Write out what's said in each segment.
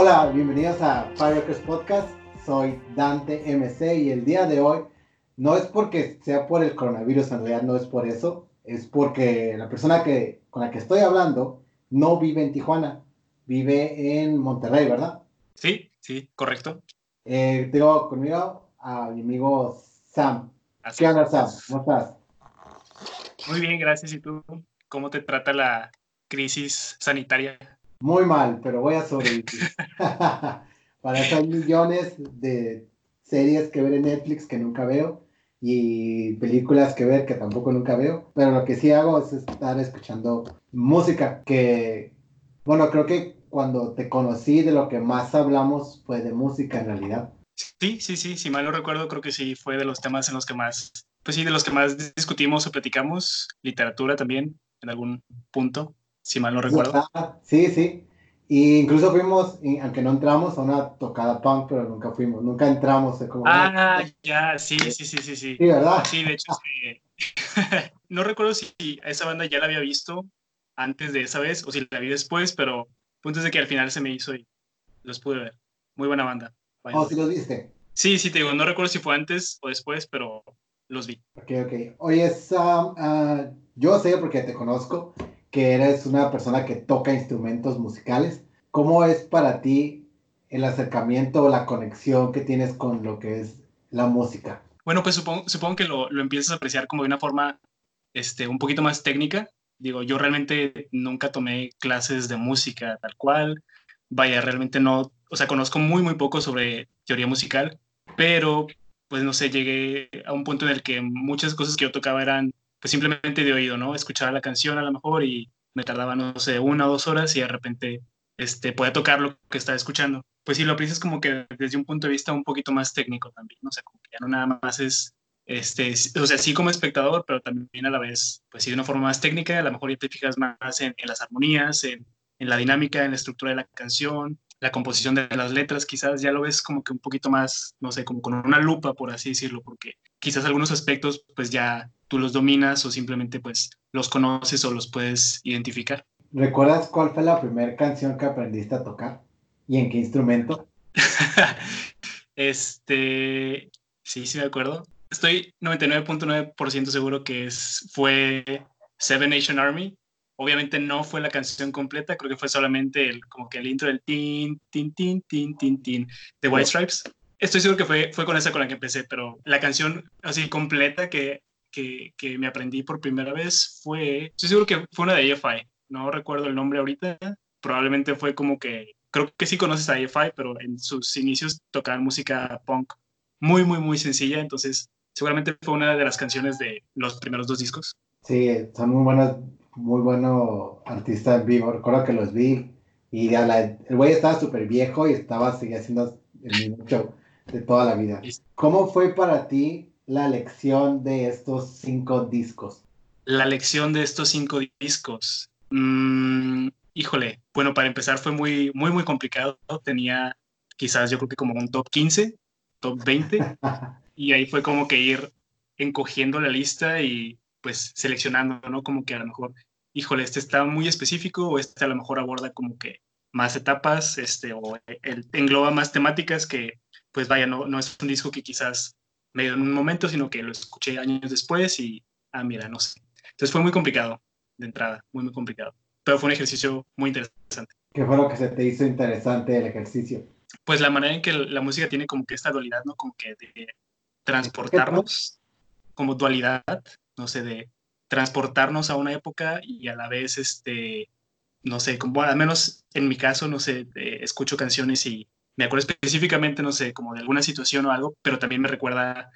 Hola, bienvenidos a Firecrest Podcast. Soy Dante MC y el día de hoy no es porque sea por el coronavirus, en realidad no es por eso, es porque la persona que, con la que estoy hablando no vive en Tijuana, vive en Monterrey, ¿verdad? Sí, sí, correcto. Eh, tengo conmigo a mi amigo Sam. ¿Qué onda, Sam? ¿Cómo estás? Muy bien, gracias. ¿Y tú? ¿Cómo te trata la crisis sanitaria? Muy mal, pero voy a sobrevivir. Para eso hay millones de series que ver en Netflix que nunca veo y películas que ver que tampoco nunca veo. Pero lo que sí hago es estar escuchando música que, bueno, creo que cuando te conocí de lo que más hablamos fue de música en realidad. Sí, sí, sí, si mal no recuerdo, creo que sí fue de los temas en los que más, pues sí, de los que más discutimos o platicamos, literatura también, en algún punto, si mal no recuerdo. Sí, sí. Y incluso fuimos, aunque no entramos, a una tocada punk, pero nunca fuimos, nunca entramos. Como, ah, ya, sí, sí, sí, sí, sí. Sí, ¿verdad? Sí, de hecho, no recuerdo si a esa banda ya la había visto antes de esa vez o si la vi después, pero punto es de que al final se me hizo y los pude ver. Muy buena banda. ¿O oh, si los viste? Sí, sí, te digo, no recuerdo si fue antes o después, pero los vi. Ok, ok. Oye, Sam, uh, yo sé porque te conozco que eres una persona que toca instrumentos musicales. ¿Cómo es para ti el acercamiento o la conexión que tienes con lo que es la música? Bueno, pues supongo, que lo, lo empiezas a apreciar como de una forma este, un poquito más técnica. Digo, yo realmente nunca tomé clases de música tal cual. Vaya, realmente no, o sea, conozco muy, muy poco sobre teoría musical, pero pues no sé, llegué a un punto en el que muchas cosas que yo tocaba eran pues simplemente de oído, ¿no? Escuchaba la canción a lo mejor y me tardaba, no sé, una o dos horas y de repente este, podía tocar lo que estaba escuchando. Pues sí, lo aprecias como que desde un punto de vista un poquito más técnico también, ¿no? O sea, como que ya no nada más es, este, o sea, sí como espectador, pero también a la vez, pues sí, de una forma más técnica, a lo mejor ya te fijas más en, en las armonías, en, en la dinámica, en la estructura de la canción, la composición de las letras, quizás ya lo ves como que un poquito más, no sé, como con una lupa, por así decirlo, porque quizás algunos aspectos pues ya tú los dominas o simplemente pues los conoces o los puedes identificar. ¿Recuerdas cuál fue la primera canción que aprendiste a tocar? ¿Y en qué instrumento? este, sí, sí me acuerdo. Estoy 99.9% seguro que es, fue Seven Nation Army Obviamente no fue la canción completa, creo que fue solamente el, como que el intro del tin, tin, tin, tin, tin, tin de White Stripes. Estoy seguro que fue, fue con esa con la que empecé, pero la canción así completa que, que, que me aprendí por primera vez fue, estoy seguro que fue una de AFI, no recuerdo el nombre ahorita, probablemente fue como que, creo que sí conoces a AFI, pero en sus inicios tocaban música punk muy, muy, muy sencilla, entonces seguramente fue una de las canciones de los primeros dos discos. Sí, son muy buenas muy bueno artista en vivo. Recuerdo que los vi y el güey estaba súper viejo y estaba seguía haciendo el mismo show de toda la vida. ¿Cómo fue para ti la elección de estos cinco discos? La elección de estos cinco discos. Mm, híjole, bueno, para empezar fue muy, muy, muy complicado. Tenía quizás yo creo que como un top 15, top 20. y ahí fue como que ir encogiendo la lista y pues seleccionando, ¿no? Como que a lo mejor híjole, este está muy específico o este a lo mejor aborda como que más etapas, este, o el, engloba más temáticas que, pues vaya, no, no es un disco que quizás me dio en un momento, sino que lo escuché años después y, ah, mira, no sé. Entonces fue muy complicado de entrada, muy, muy complicado. Pero fue un ejercicio muy interesante. ¿Qué fue lo que se te hizo interesante el ejercicio? Pues la manera en que la música tiene como que esta dualidad, ¿no? Como que de transportarnos, como dualidad, no sé, de transportarnos a una época y a la vez, este, no sé, como, al menos en mi caso, no sé, escucho canciones y me acuerdo específicamente, no sé, como de alguna situación o algo, pero también me recuerda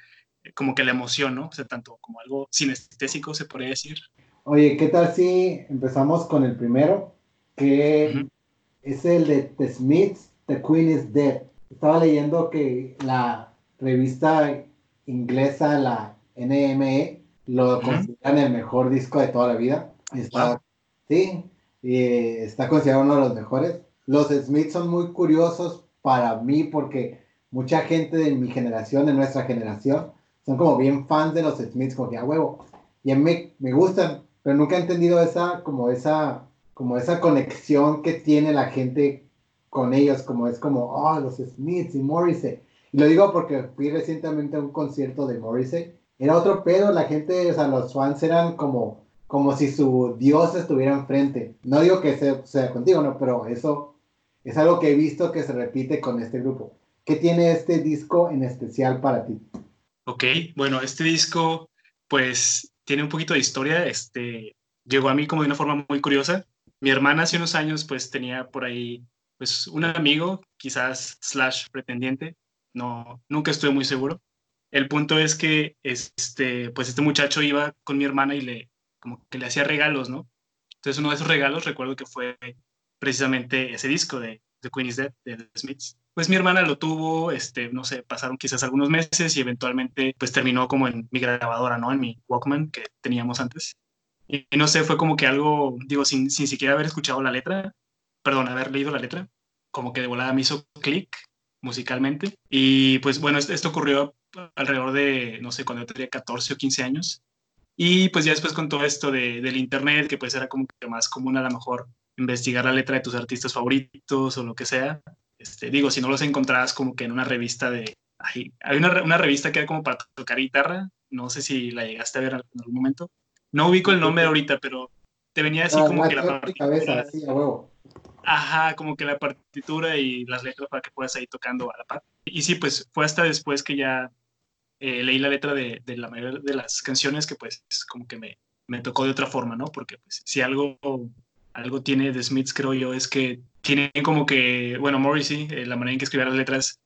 eh, como que la emoción, ¿no? O sea, tanto como algo sinestésico, se podría decir. Oye, ¿qué tal si empezamos con el primero? Que es el de The Smiths, The Queen is Dead. Estaba leyendo que la revista inglesa, la NME, lo consideran el mejor disco de toda la vida. Está, Sí, está considerado uno de los mejores. Los Smiths son muy curiosos para mí porque mucha gente de mi generación, de nuestra generación, son como bien fans de los Smiths, como que a huevo. Y a mí me gustan, pero nunca he entendido esa, como esa, como esa conexión que tiene la gente con ellos, como es como, oh, los Smiths y Morrissey. Y lo digo porque fui recientemente a un concierto de Morrissey. Era otro pedo, la gente, o sea, los fans eran como, como si su dios estuviera enfrente. No digo que sea, sea contigo, no, pero eso es algo que he visto que se repite con este grupo. ¿Qué tiene este disco en especial para ti? Ok, bueno, este disco pues tiene un poquito de historia. Este, llegó a mí como de una forma muy curiosa. Mi hermana hace unos años pues tenía por ahí pues un amigo, quizás slash pretendiente, no, nunca estuve muy seguro. El punto es que este, pues este muchacho iba con mi hermana y le, como que le hacía regalos, ¿no? Entonces uno de esos regalos recuerdo que fue precisamente ese disco de The Queen is Dead de The Smiths. Pues mi hermana lo tuvo, este, no sé, pasaron quizás algunos meses y eventualmente pues terminó como en mi grabadora, ¿no? En mi Walkman que teníamos antes. Y, no sé, fue como que algo, digo, sin, sin siquiera haber escuchado la letra, perdón, haber leído la letra, como que de volada me hizo clic musicalmente. Y pues bueno, esto ocurrió alrededor de, no sé, cuando yo tenía 14 o 15 años. Y pues ya después con todo esto de, del internet, que pues era como que más común a lo mejor investigar la letra de tus artistas favoritos o lo que sea. Este, digo, si no los encontrabas como que en una revista de... hay una, una, revista que era como para tocar guitarra, no sé si la llegaste a ver en algún momento. No ubico el nombre ahorita, pero te venía así como que la... Cabeza, sí, a huevo. Ajá, como que la partitura y las letras para que puedas ir tocando a la par. Y sí, pues fue hasta después que ya eh, leí la letra de, de, la mayoría de las canciones que pues como que me, me tocó de otra forma, ¿no? Porque pues, si algo, algo tiene de Smiths, creo yo, es que tiene como que, bueno, Morrissey, eh, la manera en que escribía las letras,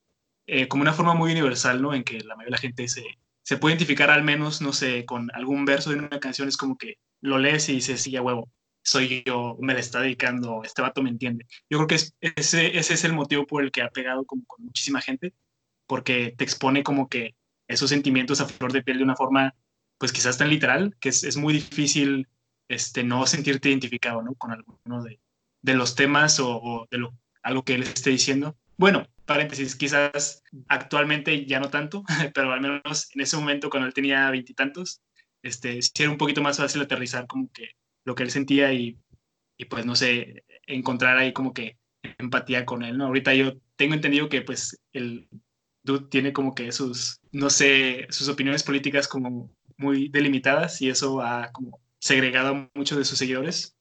eh, como una forma muy universal, ¿no? En que la mayoría de la gente se, se puede identificar al menos, no sé, con algún verso de una canción, es como que lo lees y dices, sí, ya huevo, soy yo, me la está dedicando, este vato me entiende. Yo creo que ese, ese es el motivo por el que ha pegado como con muchísima gente, porque te expone como que esos sentimientos a flor de piel de una forma, pues quizás tan literal, que es, es muy difícil este, no sentirte identificado, ¿no? Con alguno de, de los temas o, de lo, algo que él esté diciendo. Bueno, paréntesis, quizás actualmente ya no tanto, pero al menos en ese momento cuando él tenía veintitantos, este, era un poquito más fácil aterrizar como que lo que él sentía y, y, pues no sé, encontrar ahí como que empatía con él, ¿no? Ahorita yo tengo entendido que pues el dude tiene como que sus, no sé, sus opiniones políticas como muy delimitadas y eso ha como segregado a muchos de sus seguidores.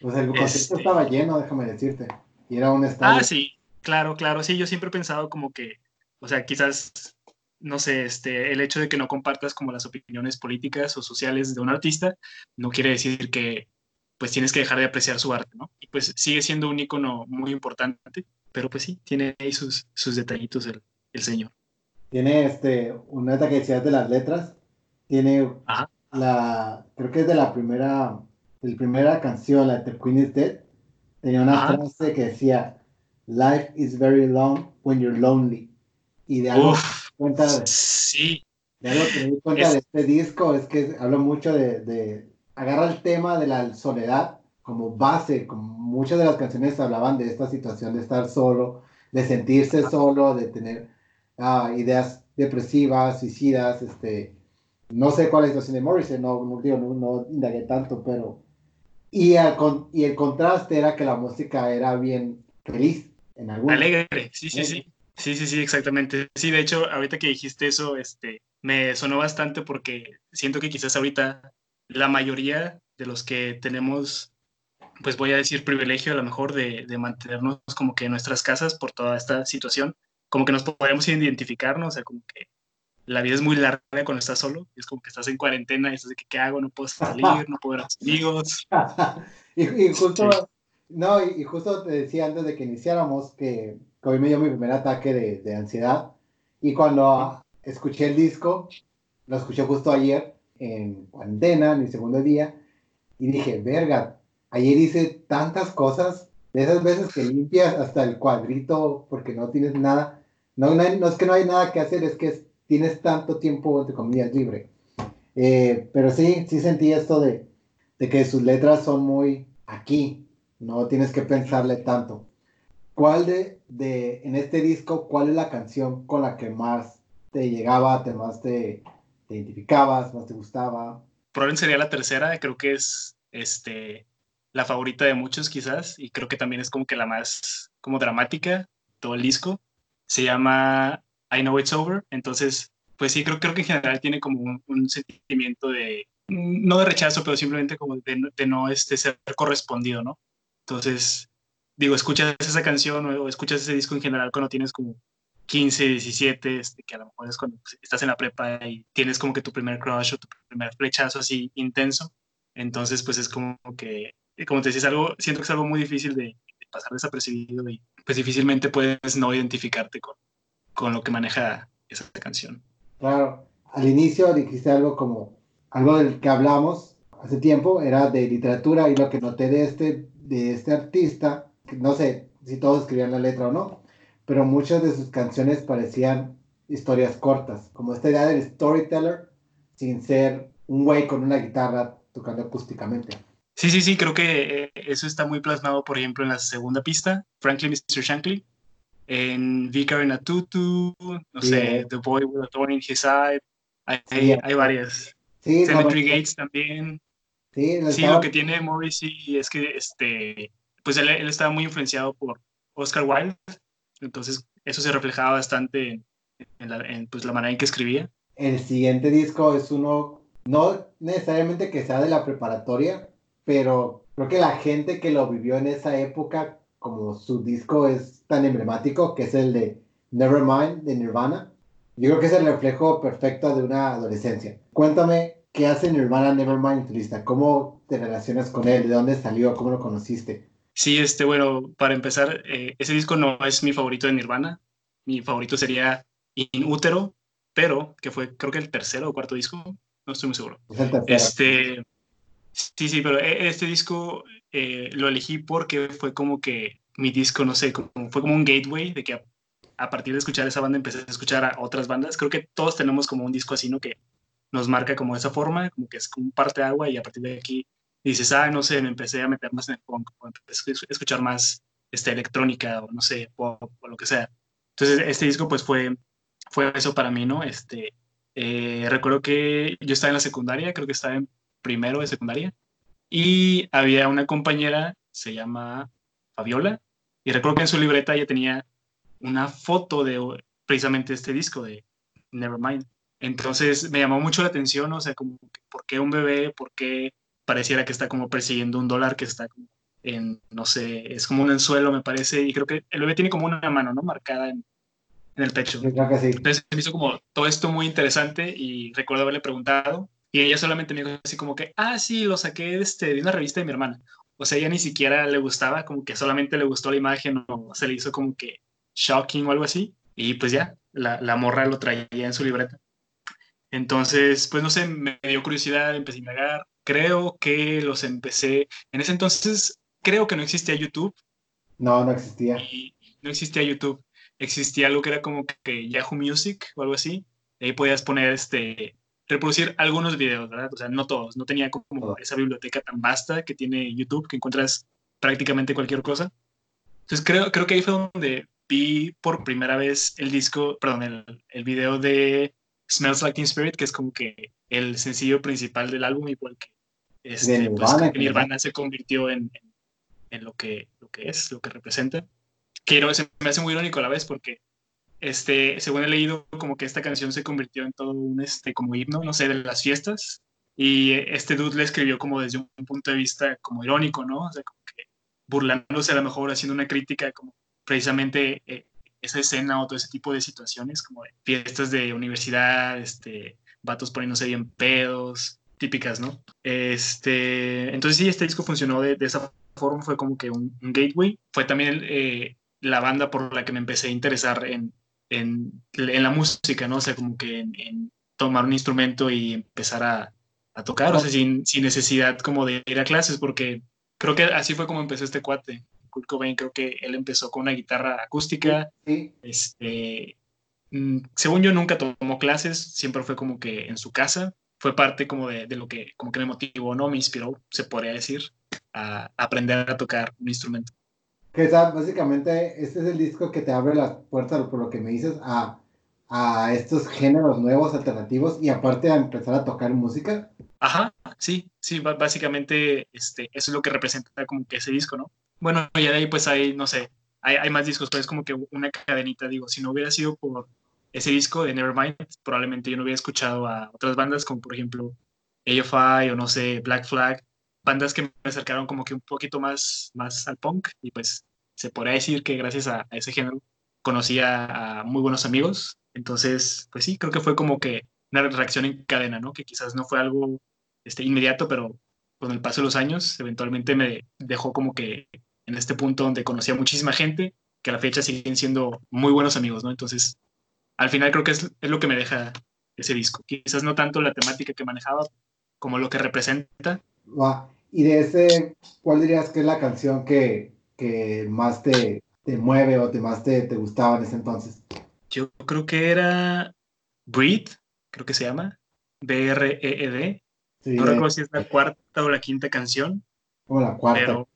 Pues el concierto este... estaba lleno, déjame decirte, y era un estadio. Ah, sí, claro, claro, sí, yo siempre he pensado como que, o sea, quizás no sé, este, el hecho de que no compartas como las opiniones políticas o sociales de un artista, no quiere decir que pues tienes que dejar de apreciar su arte, ¿no? Y pues sigue siendo un icono muy importante, pero pues sí, tiene ahí sus, sus detallitos el, el señor. Tiene este, una neta que decías de las letras, tiene Ajá. la, creo que es de la primera, de la primera canción, la de The Queen is Dead, tenía una Ajá. frase que decía, Life is very long when you're lonely. Y de algo Uf, cuenta de, sí, de algo que me di cuenta Es- de este disco es que habla mucho de, de- agarra el tema de la soledad como base, como muchas de las canciones hablaban de esta situación de estar solo, de sentirse solo, de tener ah, ideas depresivas, suicidas, este, no sé cuál es la situación de Morrison, no, no, no, no indagué tanto, pero y, al con- y el contraste era que la música era bien feliz en algún alegre, sí, sí, sí. Sí, sí, sí, exactamente. Sí, de hecho, ahorita que dijiste eso, este, me sonó bastante porque siento que quizás ahorita la mayoría de los que tenemos, pues voy a decir privilegio a lo mejor de, de mantenernos como que en nuestras casas por toda esta situación, como que nos podemos identificar, ¿no? O sea, como que la vida es muy larga cuando estás solo, y es como que estás en cuarentena y estás de que, ¿qué hago? No puedo salir, no puedo ver a mis amigos. y, y justo, no, y, y justo te decía antes de que iniciáramos que, que hoy me dio mi primer ataque de, de ansiedad. Y cuando escuché el disco, lo escuché justo ayer en cuarentena, mi segundo día, y dije, verga, ayer hice tantas cosas, de esas veces que limpias hasta el cuadrito porque no tienes nada. No, hay- es que no hay nada que hacer, es que es- tienes tanto tiempo, entre comillas, libre. Eh, pero sí, sí sentí esto de, de que sus letras son muy aquí, no tienes que pensarle tanto. ¿Cuál de, de, en este disco, cuál es la canción con la que más te llegaba, te más te, te identificabas, más te gustaba? Probablemente sería la tercera, creo que es este, la favorita de muchos quizás, y creo que también es como que la más como dramática, todo el disco. Se llama I Know It's Over. Entonces, pues sí, creo, creo que en general tiene como un, sentimiento de, no de rechazo, pero simplemente como de, de no este, ser correspondido, ¿no? Entonces, digo, escuchas esa canción o, escuchas ese disco en general cuando tienes como 15, 17, este, que a lo mejor es cuando pues, estás en la prepa y tienes como que tu primer crush o tu primer flechazo así intenso. Entonces, pues es como que, como te decís, algo, siento que es algo muy difícil de, pasar desapercibido y pues difícilmente puedes no identificarte con, con lo que maneja esa canción. Claro, al inicio dijiste algo como, algo del que hablamos hace tiempo, era de literatura y lo que noté de este, de este artista, no sé si todos escribían la letra o no, pero muchas de sus canciones parecían historias cortas, como esta idea del storyteller sin ser un güey con una guitarra tocando acústicamente. Sí, sí, sí, creo que eh, eso está muy plasmado, por ejemplo, en la segunda pista, Frankly Mr. Shankly, en Vicar in a Tutu, no sé, The Boy with a Thorn in His Side, hay, hay varias. Sí, Cemetery Gates también. Sí, sí lo que tiene Morrissey es que este, pues él, él, estaba muy influenciado por Oscar Wilde, entonces eso se reflejaba bastante en, la, en pues, la manera en que escribía. El siguiente disco es uno, no necesariamente que sea de la preparatoria, pero creo que la gente que lo vivió en esa época, como su disco es tan emblemático, que es el de Nevermind de Nirvana, yo creo que es el reflejo perfecto de una adolescencia. Cuéntame qué hace Nirvana Nevermind tu lista, cómo te relacionas con él, de dónde salió, cómo lo conociste. Sí, este, bueno, para empezar, eh, ese disco no es mi favorito de Nirvana. Mi favorito sería In Utero, pero que fue creo que el tercero o cuarto disco, no estoy muy seguro. Este, sí, sí, pero e, este disco eh, lo elegí porque fue como que mi disco, no sé, como, fue como un gateway de que a, partir de escuchar esa banda empecé a escuchar a otras bandas. Creo que todos tenemos como un disco así, ¿no? Que nos marca como esa forma, como que es como un parte de agua y a partir de aquí dices, ah, no sé, me empecé a meter más en el punk, o empecé a escuchar más este, electrónica o no sé, pop o lo que sea. Entonces, este disco pues fue fue eso para mí, ¿no? Este, eh, recuerdo que yo estaba en la secundaria, creo que estaba en primero de secundaria, y había una compañera, se llama Fabiola, y recuerdo que en su libreta ella tenía una foto de precisamente este disco de Nevermind. Entonces me llamó mucho la atención, o sea, como, ¿por qué un bebé? ¿Por qué pareciera que está como persiguiendo un dólar que está en, no sé, es como un anzuelo, me parece, y creo que el bebé tiene como una mano, ¿no? Marcada en, en el pecho. Entonces me hizo como todo esto muy interesante y recuerdo haberle preguntado y ella solamente me dijo así como que, ah, sí, lo saqué de, este, de una revista de mi hermana. O sea, ella ni siquiera le gustaba, como que solamente le gustó la imagen o se le hizo como que shocking o algo así. Y pues ya, la, la morra lo traía en su libreta. Entonces, pues no sé, me dio curiosidad, empecé a indagar. Creo que los empecé, en ese entonces, creo que no existía YouTube. No, no existía. no existía YouTube existía algo que era como que Yahoo Music o algo así. ahí podías poner, este, reproducir algunos videos, ¿verdad? O sea, no todos. No tenía como esa biblioteca tan vasta que tiene YouTube, que encuentras prácticamente cualquier cosa. Entonces creo, creo que ahí fue donde vi por primera vez el disco, perdón, el, el video de Smells Like Teen Spirit, que es como que el sencillo principal del álbum, igual que este, pues, Nirvana, se convirtió en, en, en, lo, que, lo que es, lo que representa que se me hace muy irónico a la vez porque, este, según he leído, como que esta canción se convirtió en todo un, este, como himno, no sé, de las fiestas. Y este dude le escribió como desde un punto de vista como irónico, ¿no? O sea, como que burlándose a lo mejor, haciendo una crítica como precisamente eh, esa escena o todo ese tipo de situaciones, como de fiestas de universidad, este, vatos poniéndose bien pedos, típicas, ¿no? Este, entonces sí, este disco funcionó de, esa forma, fue como que un, gateway. Fue también eh, la banda por la que me empecé a interesar en, en, en la música, ¿no? O sea, como que en, tomar un instrumento y empezar a, a tocar, o sea, sin, sin, necesidad como de ir a clases, porque creo que así fue como empezó este cuate. Kurt Cobain, creo que él empezó con una guitarra acústica. Sí. Este, mm, según yo, nunca tomó clases, siempre fue como que en su casa. Fue parte como de, de lo que, como que me motivó, ¿no? Me inspiró, se podría decir, a aprender a tocar un instrumento. Que está, básicamente, este es el disco que te abre las puertas, por lo que me dices, a, a estos géneros nuevos, alternativos, y aparte a empezar a tocar música. Ajá, sí, sí, básicamente este, eso es lo que representa como que ese disco, ¿no? Bueno, y de ahí pues hay, no sé, hay, hay, más discos, pero es como que una cadenita, digo, si no hubiera sido por ese disco de Nevermind, probablemente yo no hubiera escuchado a otras bandas como por ejemplo AFI o no sé, Black Flag, bandas que me acercaron como que un poquito más, más al punk y pues se podría decir que gracias a, ese género conocí a, muy buenos amigos. Entonces, pues sí, creo que fue como que una reacción en cadena, ¿no? Que quizás no fue algo este, inmediato, pero con el paso de los años, eventualmente me dejó como que en este punto donde conocí muchísima gente, que a la fecha siguen siendo muy buenos amigos, ¿no? Entonces, al final creo que es, es lo que me deja ese disco. Quizás no tanto la temática que manejaba como lo que representa. Y de ese, ¿cuál dirías que es la canción que, que más te, te, mueve o te más te, te, gustaba en ese entonces? Yo creo que era Breathe, creo que se llama, B-R-E-E-D. no recuerdo si es la cuarta o la quinta canción. Como la cuarta.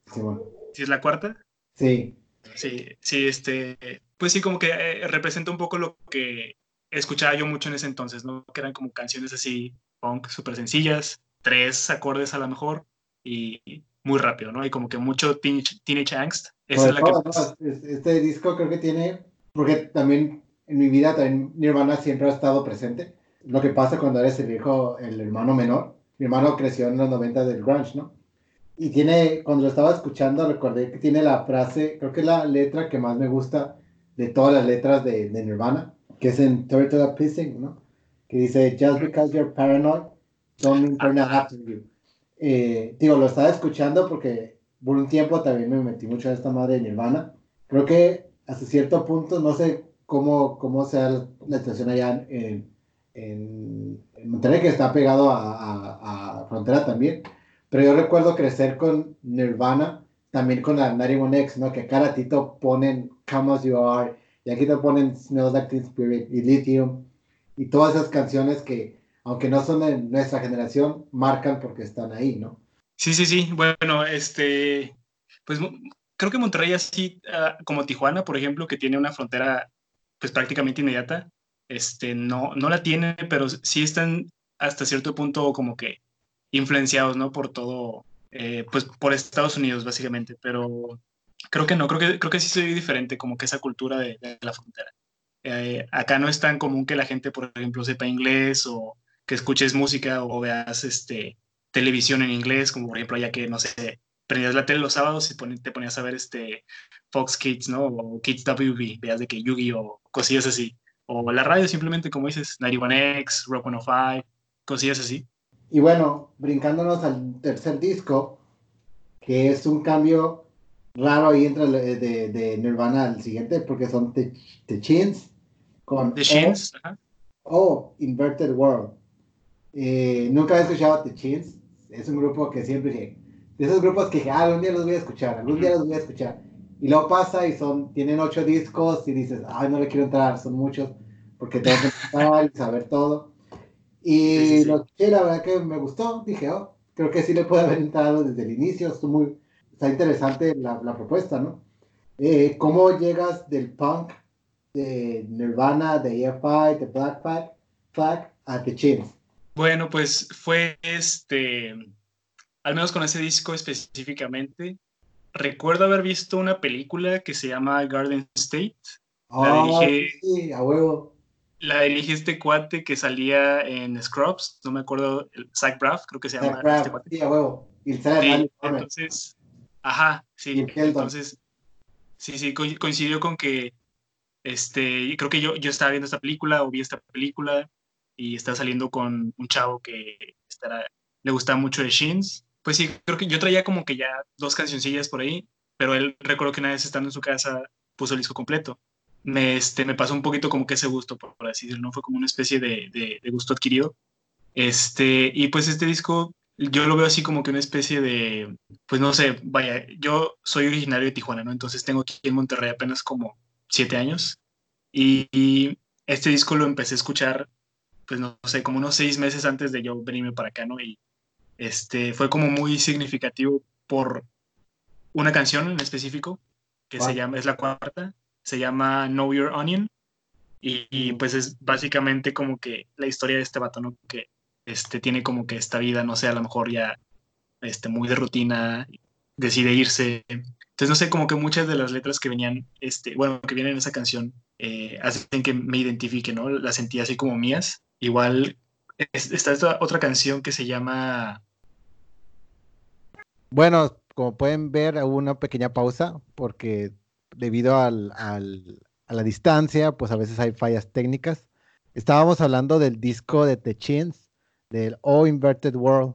¿Sí es la cuarta? Sí. Sí, sí, este, pues sí, como que eh, representa un poco lo que escuchaba yo mucho en ese entonces, ¿no? Que eran como canciones así, punk, súper sencillas, tres acordes a lo mejor y muy rápido, ¿no? Y como que mucho teenage, angst. Esa es la que... Este disco creo que tiene, porque también en mi vida también Nirvana siempre ha estado presente. Lo que pasa cuando eres el hijo, el hermano menor. Mi hermano creció en los 90 del grunge, ¿no? Y tiene, cuando lo estaba escuchando, recordé que tiene la frase, creo que es la letra que más me gusta de todas las letras de, de Nirvana, que es en Turtle Pissing, ¿no? Que dice, Just because you're paranoid, don't not after you. Eh, digo, lo estaba escuchando porque por un tiempo también me metí mucho en esta madre de Nirvana. Creo que hasta cierto punto, no sé cómo, cómo sea la situación allá en, en, en Monterrey, que está pegado a, a, a Frontera también pero yo recuerdo crecer con Nirvana, también con la 91X, ¿no? Que cada ratito ponen Come As You Are, y aquí te ponen Smells Like Teen Spirit y Lithium, y todas esas canciones que, aunque no son de nuestra generación, marcan porque están ahí, ¿no? Sí, sí, sí. Bueno, este, pues creo que Monterrey así, ah, como Tijuana, por ejemplo, que tiene una frontera pues prácticamente inmediata, este, no, no la tiene, pero sí están hasta cierto punto como que influenciados, ¿no? Por todo, eh, pues por Estados Unidos, básicamente, pero creo que no, creo que, creo que sí soy diferente, como que esa cultura de, la frontera. Eh, acá no es tan común que la gente, por ejemplo, sepa inglés o que escuches música o veas este, televisión en inglés, como por ejemplo, ya que, no sé, prendías la tele los sábados y te ponías a ver este Fox Kids, ¿no? O Kids WB, veas de que Yugi o cosillas así. O la radio simplemente, como dices, 91X, Rock 105, cosillas así. Y bueno, brincándonos al tercer disco, que es un cambio raro ahí entre de, de Nirvana al siguiente, porque son The, Chins con The Chins, o, Inverted World. Eh, nunca he escuchado The Chins, es un grupo que siempre dije, de esos grupos que dije, ah, algún día los voy a escuchar, algún día los voy a escuchar. Y luego pasa y son, tienen ocho discos y dices, ay, no le quiero entrar, son muchos, porque tengo que empezar y saber todo. Y lo que la verdad que me gustó, dije, oh, creo que sí le puede haber entrado desde el inicio, está, muy, está interesante la, la propuesta, ¿no? Eh, ¿Cómo llegas del punk, de Nirvana, de EFI, de Black Flag, a The Chins? Bueno, pues fue este, al menos con ese disco específicamente, recuerdo haber visto una película que se llama Garden State. Oh, sí, a huevo la dirige este cuate que salía en Scrubs, no me acuerdo, Zach Braff, creo que se llama. este cuate. Sí, a huevo. Y sí, entonces, ajá, sí. Entonces, sí, sí, coincidió con que, este, creo que yo, yo estaba viendo esta película o vi esta película y estaba saliendo con un chavo que le gustaba mucho de Shins. Pues sí, creo que yo traía como que ya dos cancioncillas por ahí, pero él recuerdo que una vez estando en su casa puso el disco completo me, este, me pasó un poquito como que ese gusto, por, así decirlo, ¿no? Fue como una especie de, de, gusto adquirido. Este, y pues este disco yo lo veo así como que una especie de, pues no sé, vaya, yo soy originario de Tijuana, ¿no? Entonces tengo aquí en Monterrey apenas como siete años y, este disco lo empecé a escuchar, pues no sé, como unos seis meses antes de yo venirme para acá, ¿no? Y este, fue como muy significativo por una canción en específico que se llama, es la cuarta, se llama Know Your Onion y, pues es básicamente como que la historia de este vato, ¿no? Que este, tiene como que esta vida, no sé, a lo mejor ya este, muy de rutina decide irse. Entonces, no sé, como que muchas de las letras que venían, este, bueno, que vienen en esa canción, eh, hacen que me identifique, ¿no? Las sentí así como mías. Igual está esta otra canción que se llama... Bueno, como pueden ver, hubo una pequeña pausa porque debido al, al, a la distancia, pues a veces hay fallas técnicas. Estábamos hablando del disco de The Chins, del All Inverted World.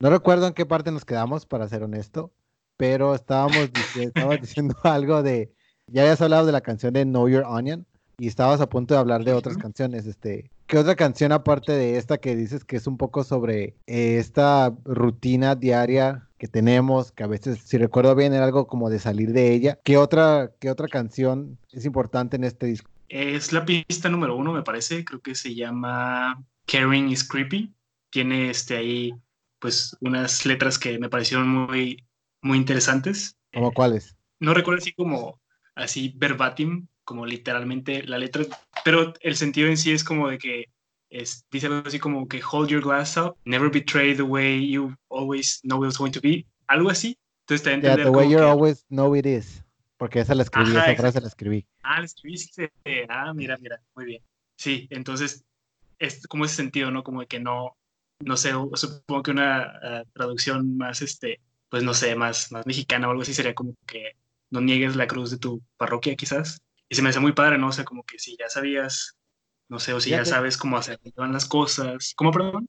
No recuerdo en qué parte nos quedamos, para ser honesto, pero estábamos, diciendo algo de, ya habías hablado de la canción de Know Your Onion y estabas a punto de hablar de otras canciones. Este, ¿Qué otra canción aparte de esta que dices que es un poco sobre eh, esta rutina diaria que tenemos, que a veces, si recuerdo bien, era algo como de salir de ella? ¿Qué otra, qué otra canción es importante en este disco? Es la pista número uno, me parece. Creo que se llama Caring is Creepy. Tiene este ahí, pues, unas letras que me parecieron muy, muy interesantes. ¿Cómo cuáles? No recuerdo así como, así verbatim, como literalmente la letra, pero el sentido en sí es como de que es, dice algo así como que hold your glass up, never betray the way you always know it's going to be, algo así. Entonces te yeah, the way you always know it is. Porque esa la escribí, esa frase la escribí. Ah, la escribiste. Ah, mira, mira, muy bien. Sí, entonces es como ese sentido, ¿no? Como de que no, no sé, supongo que una ah, traducción más, este, pues no sé, más, más mexicana o algo así sería como que no niegues la cruz de tu parroquia, quizás. Y se me hace muy padre, ¿no? O sea, como que si ya sabías, no sé, o si ya, sabes cómo hacer las cosas. ¿Cómo, perdón?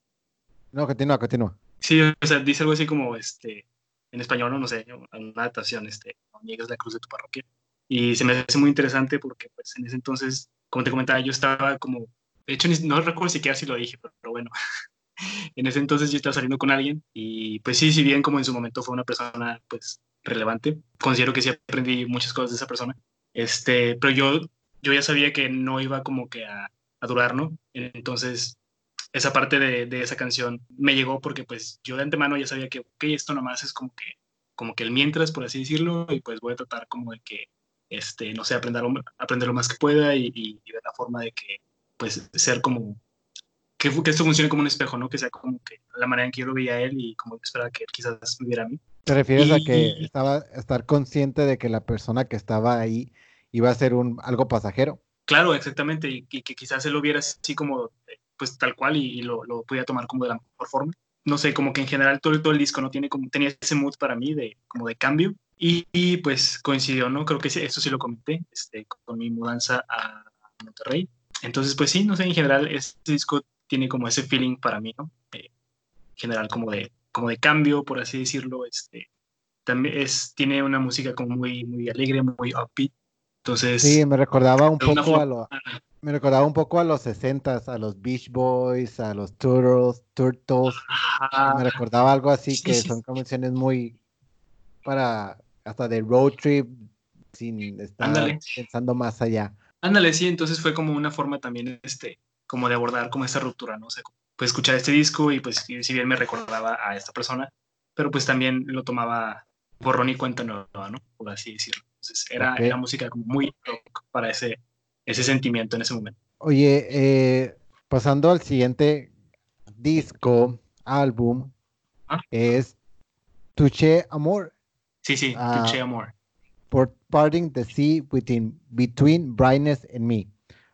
No, continúa, continúa. Sí, o sea, dice algo así como, este, en español, no, no sé, una adaptación, este, no niegues la cruz de tu parroquia. Y se me hace muy interesante porque, pues, en ese entonces, como te comentaba, yo estaba como, de hecho, no recuerdo siquiera si lo dije, pero, bueno, en ese entonces yo estaba saliendo con alguien y, pues sí, si bien como en su momento fue una persona, pues, relevante, considero que sí aprendí muchas cosas de esa persona. Este, pero yo, yo ya sabía que no iba como que a, durar, ¿no? Entonces, esa parte de, de, esa canción me llegó porque pues yo de antemano ya sabía que, ok, esto nomás es como que, como que el mientras, por así decirlo, y pues voy a tratar como de que, este, no sé, aprender, aprender lo más que pueda y, y, de la forma de que, pues, ser como, que, que, esto funcione como un espejo, ¿no? Que sea como que la manera en que yo lo veía a él y como esperaba que él quizás me viera a mí. ¿Te refieres a que estaba, estar consciente de que la persona que estaba ahí iba a ser un, algo pasajero? Claro, exactamente, y, que quizás él lo viera así como, pues tal cual y, lo, lo podía tomar como de la mejor forma. No sé, como que en general todo, todo el disco no tiene como, tenía ese mood para mí de como de cambio y, pues coincidió, ¿no? Creo que eso sí lo comenté este, con mi mudanza a Monterrey. Entonces, pues sí, no sé, en general este disco tiene como ese feeling para mí, ¿no? Eh, en general como de, como de cambio, por así decirlo, este, también es, tiene una música como muy, muy alegre, muy upbeat, entonces... Sí, me recordaba un poco a lo, me recordaba un poco a los 60 a los Beach Boys, a los Turtles, Turtles. Me recordaba algo así que son canciones muy para hasta de road trip sin estar pensando más allá. Ándale, sí, entonces fue como una forma también este como de abordar como esta ruptura, ¿no? O sea, pues escuchar este disco y pues si bien me recordaba a esta persona, pero pues también lo tomaba borrón y cuenta nueva, ¿no? Por así decirlo. Entonces era, la música como muy rock para ese, ese sentimiento en ese momento. Oye, eh, pasando al siguiente disco, álbum, ¿Ah? es Touché Amor. Sí, sí, uh, Touché Amor. Por Parting the Sea Between, between Brightness and Me.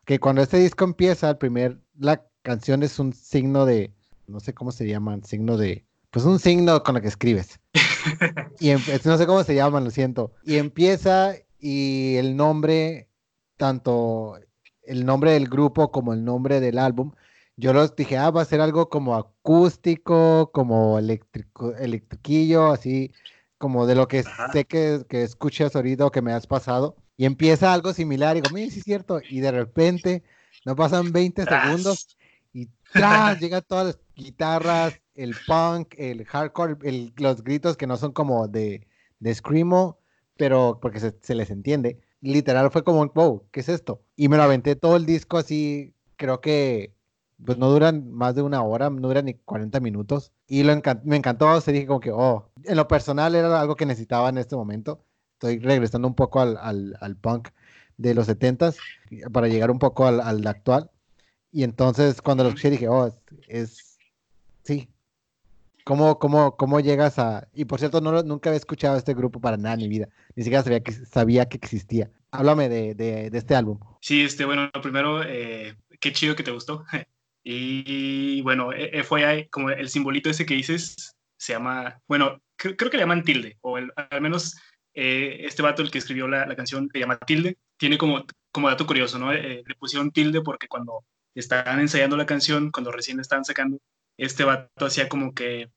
Que cuando este disco empieza, el primer, la canción es un signo de, no sé cómo se llaman, signo de, pues un signo con el que escribes. y no sé cómo se llaman, lo siento. Y empieza y el nombre, tanto el nombre del grupo como el nombre del álbum, yo los dije, ah, va a ser algo como acústico, como eléctrico, electriquillo, así como de lo que sé que, que escuchas ahorita o que me has pasado. Y empieza algo similar y digo, mira, sí es cierto. Y de repente, no pasan 20 segundos y ¡tras! llegan todas las guitarras, el punk, el hardcore, los gritos que no son como de, de screamo, pero porque se, les entiende. Literal fue como, wow, ¿qué es esto? Y me lo aventé todo el disco así, creo que pues no duran más de una hora, no duran ni 40 minutos. Y lo me encantó, se dije como que, oh, en lo personal era algo que necesitaba en este momento. Estoy regresando un poco al, al, punk de los 70s para llegar un poco al, al actual. Y entonces cuando lo escuché dije, oh, es, sí, ¿Cómo, cómo, cómo llegas a...? Y por cierto, no, nunca había escuchado este grupo para nada en mi vida. Ni siquiera sabía que, sabía que existía. Háblame de, de, de este álbum. Sí, este, bueno, primero, eh, qué chido que te gustó. y bueno, eh, fue ahí, como el simbolito ese que dices, se llama, bueno, creo, que le llaman tilde, o al menos eh, este vato, el que escribió la, canción, le llama tilde, tiene como, como dato curioso, ¿no? le pusieron tilde porque cuando estaban ensayando la canción, cuando recién la estaban sacando, este vato hacía como que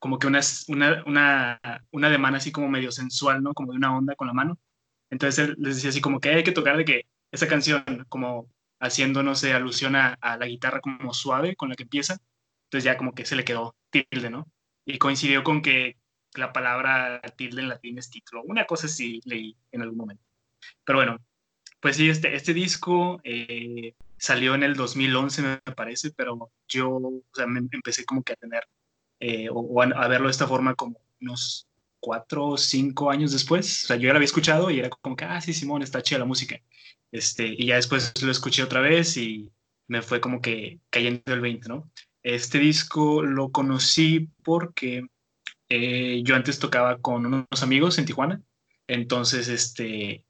como que una, una, una, una demanda así como medio sensual, ¿no? Como de una onda con la mano. Entonces él les decía así como que hay que tocar de que esa canción, como haciendo, no sé, alusión a, la guitarra como suave con la que empieza. Entonces ya como que se le quedó tilde, ¿no? Y coincidió con que la palabra tilde en latín es título. Una cosa sí leí en algún momento. Pero bueno, pues sí, este, este disco eh, salió en el 2011, me parece, pero yo o sea, me empecé como que a tener eh, o, a, verlo de esta forma como unos cuatro o cinco años después. O sea, yo ya lo había escuchado y era como que, ah, sí, Simón, está chida la música. Este, y ya después lo escuché otra vez y me fue como que cayendo el 20, ¿no? Este disco lo conocí porque eh, yo antes tocaba con unos amigos en Tijuana, entonces, este,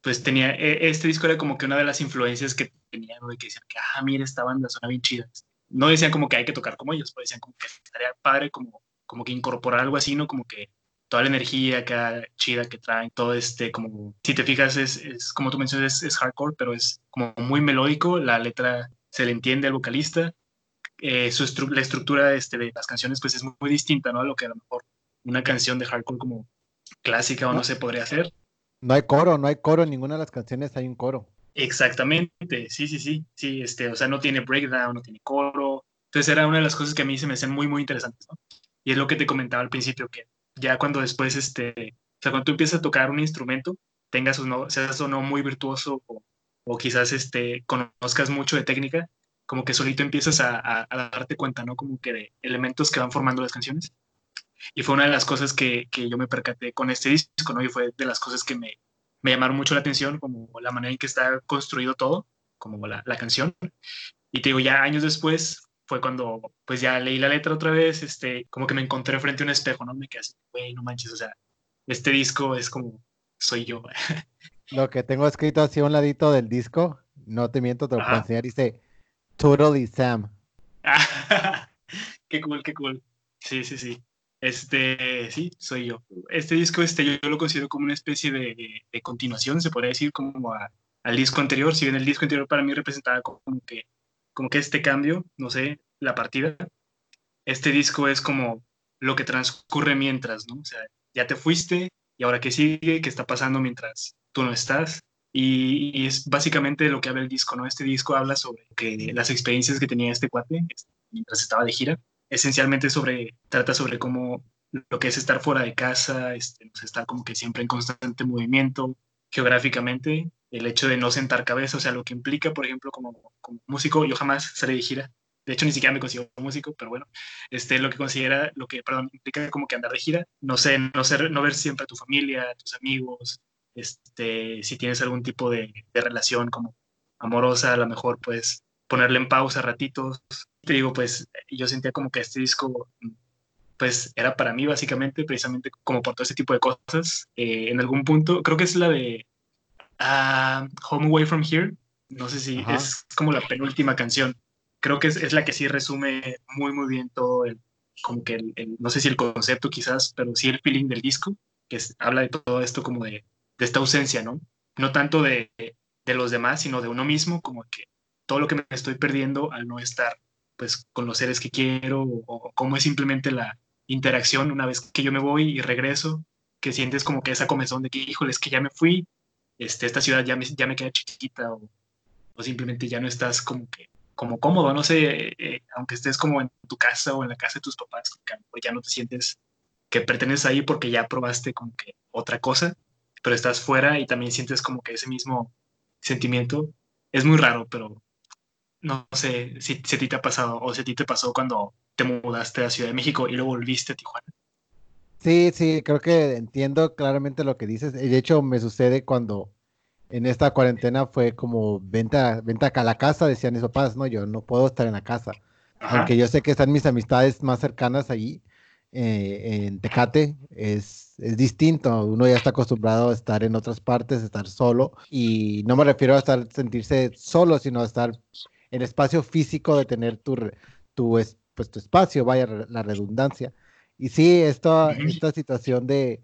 pues tenía, e, este disco era como que una de las influencias que tenía, ¿no? De que decían que, ah, mira, esta banda suena bien chida no decían como que hay que tocar como ellos, pero decían como que estaría padre como, como que incorporar algo así, ¿no? Como que toda la energía que chida que traen, todo este, como, si te fijas, es, es como tú mencionas, es, hardcore, pero es como muy melódico, la letra se le entiende al vocalista, eh, su la estructura este, de las canciones pues es muy, distinta, ¿no? A lo que a lo mejor una canción de hardcore como clásica o no, se podría hacer. No hay coro, no hay coro, en ninguna de las canciones hay un coro. Exactamente, sí, sí, sí, sí, este, o sea, no tiene breakdown, no tiene coro. Entonces era una de las cosas que a mí se me hacían muy, muy interesantes, ¿no? Y es lo que te comentaba al principio, que ya cuando después, este, o sea, cuando tú empiezas a tocar un instrumento, tengas o no, seas o no muy virtuoso o, o quizás, este, conozcas mucho de técnica, como que solito empiezas a, a, a, darte cuenta, ¿no? Como que de elementos que van formando las canciones. Y fue una de las cosas que, que yo me percaté con este disco, ¿no? Y fue de las cosas que me, me llamaron mucho la atención, como la manera en que está construido todo, como la, la canción. Y te digo, ya años después fue cuando pues ya leí la letra otra vez, este, como que me encontré frente a un espejo, ¿no? Me quedé así, güey, no manches, o sea, este disco es como, soy yo. Lo que tengo escrito así a un ladito del disco, no te miento, te lo puedo enseñar, dice Totally Sam. qué cool, qué cool. Sí, sí, sí. Este, sí, soy yo. Este disco, este, yo, lo considero como una especie de, de, continuación, se podría decir, como al disco anterior. Si bien el disco anterior para mí representaba como que, como que este cambio, no sé, la partida. Este disco es como lo que transcurre mientras, ¿no? O sea, ya te fuiste y ahora qué sigue, qué está pasando mientras tú no estás. Y, es básicamente lo que habla el disco, ¿no? Este disco habla sobre las experiencias que tenía este cuate este, mientras estaba de gira esencialmente sobre, trata sobre cómo lo que es estar fuera de casa, este, estar como que siempre en constante movimiento geográficamente, el hecho de no sentar cabeza, o sea, lo que implica, por ejemplo, como, como músico, yo jamás salí de gira, de hecho ni siquiera me considero músico, pero bueno, este, lo que considera, lo que, perdón, implica como que andar de gira, no sé, no, ser, no ver siempre a tu familia, a tus amigos, este, si tienes algún tipo de, de relación como amorosa, a lo mejor pues ponerle en pausa ratitos, te digo, pues yo sentía como que este disco pues era para mí básicamente, precisamente como por todo ese tipo de cosas. Eh, en algún punto, creo que es la de uh, Home Away From Here, no sé si es como la penúltima canción. Creo que es, es, la que sí resume muy, muy bien todo el, como que el, no sé si el concepto quizás, pero sí el feeling del disco, que habla de todo esto como de, de esta ausencia, ¿no? No tanto de, de los demás, sino de uno mismo, como que todo lo que me estoy perdiendo al no estar pues con los seres que quiero o, cómo es simplemente la interacción una vez que yo me voy y regreso, que sientes como que esa comezón de que, híjole, es que ya me fui, este, esta ciudad ya me, ya me queda chiquita o, o simplemente ya no estás como que como cómodo, no sé, eh, aunque estés como en tu casa o en la casa de tus papás, ya no te sientes que perteneces ahí porque ya probaste como que otra cosa, pero estás fuera y también sientes como que ese mismo sentimiento. Es muy raro, pero no sé si, si, a ti te ha pasado o si a ti te pasó cuando te mudaste a Ciudad de México y luego volviste a Tijuana. Sí, sí, creo que entiendo claramente lo que dices. De hecho, me sucede cuando en esta cuarentena fue como venta, venta a la casa, decían mis papás, no, yo no puedo estar en la casa. Aunque yo sé que están mis amistades más cercanas allí, eh, en Tecate es, es, distinto. Uno ya está acostumbrado a estar en otras partes, estar solo. Y no me refiero a estar, sentirse solo, sino a estar en espacio físico de tener tu, tu, pues, tu espacio, vaya la redundancia. Y sí, esta, esta situación de,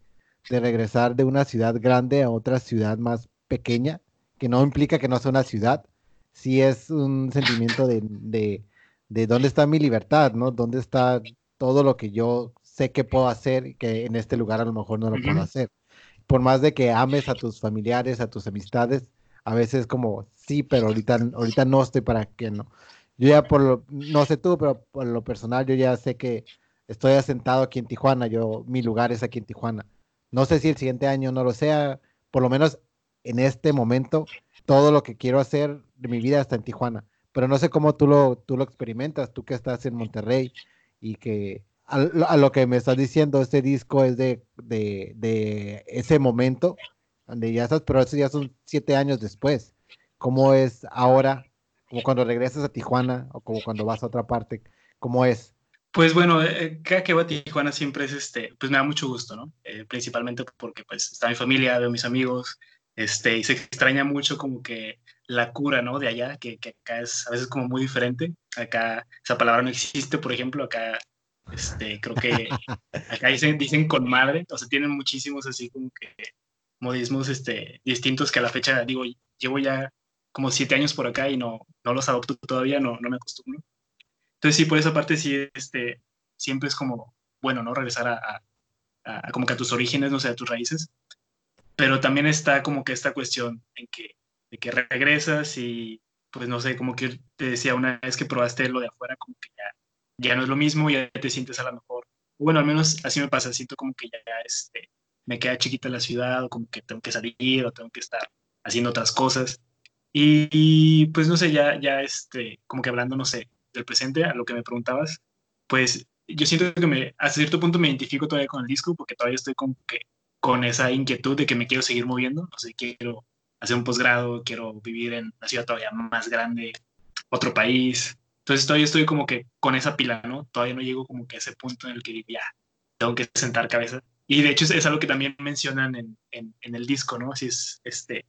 de regresar de una ciudad grande a otra ciudad más pequeña, que no implica que no sea una ciudad, sí es un sentimiento de, de, de dónde está mi libertad, ¿no? ¿Dónde está todo lo que yo sé que puedo hacer y que en este lugar a lo mejor no lo puedo hacer? Por más de que ames a tus familiares, a tus amistades, a veces como, sí, pero ahorita, ahorita no estoy para que no. Yo ya por lo, no sé tú, pero por lo personal yo ya sé que estoy asentado aquí en Tijuana, yo, mi lugar es aquí en Tijuana. No sé si el siguiente año no lo sea, por lo menos en este momento, todo lo que quiero hacer de mi vida está en Tijuana. Pero no sé cómo tú lo, tú lo experimentas, tú que estás en Monterrey y que a, lo que me estás diciendo, este disco es de, de, de, ese momento, donde ya estás, pero eso ya son siete años después. ¿Cómo es ahora, como cuando regresas a Tijuana o como cuando vas a otra parte? ¿Cómo es? Pues bueno, eh, eh, cada que voy a Tijuana siempre es este, pues me da mucho gusto, ¿no? Eh, principalmente porque pues está mi familia, veo mis amigos, este, y se extraña mucho como que la cura, ¿no? De allá, que, que, acá es a veces como muy diferente. Acá esa palabra no existe, por ejemplo, acá, este, creo que acá dicen, dicen con madre, o sea, tienen muchísimos así como que modismos, este, distintos que a la fecha, digo, llevo ya como siete años por acá y no, no los adopto todavía, no, no me acostumbro. Entonces sí, por esa parte sí, este, siempre es como, bueno, ¿no? Regresar a, a, como que a tus orígenes, no sé, a tus raíces. Pero también está como que esta cuestión en que, de que regresas y, pues no sé, como que te decía una vez que probaste lo de afuera, como que ya, ya no es lo mismo, ya te sientes a lo mejor. Bueno, al menos así me pasa, siento como que ya este, me queda chiquita la ciudad, o como que tengo que salir, o tengo que estar haciendo otras cosas. Y, y, pues no sé, ya, ya este, como que hablando, no sé, del presente, a lo que me preguntabas, pues yo siento que me, hasta cierto punto me identifico todavía con el disco porque todavía estoy como que con esa inquietud de que me quiero seguir moviendo, no sé, quiero hacer un posgrado, quiero vivir en una ciudad todavía más grande, otro país. Entonces todavía estoy como que con esa pila, ¿no? Todavía no llego como que a ese punto en el que ya tengo que sentar cabeza. Y de hecho es, algo que también mencionan en, en, en, el disco, ¿no? Así es, este,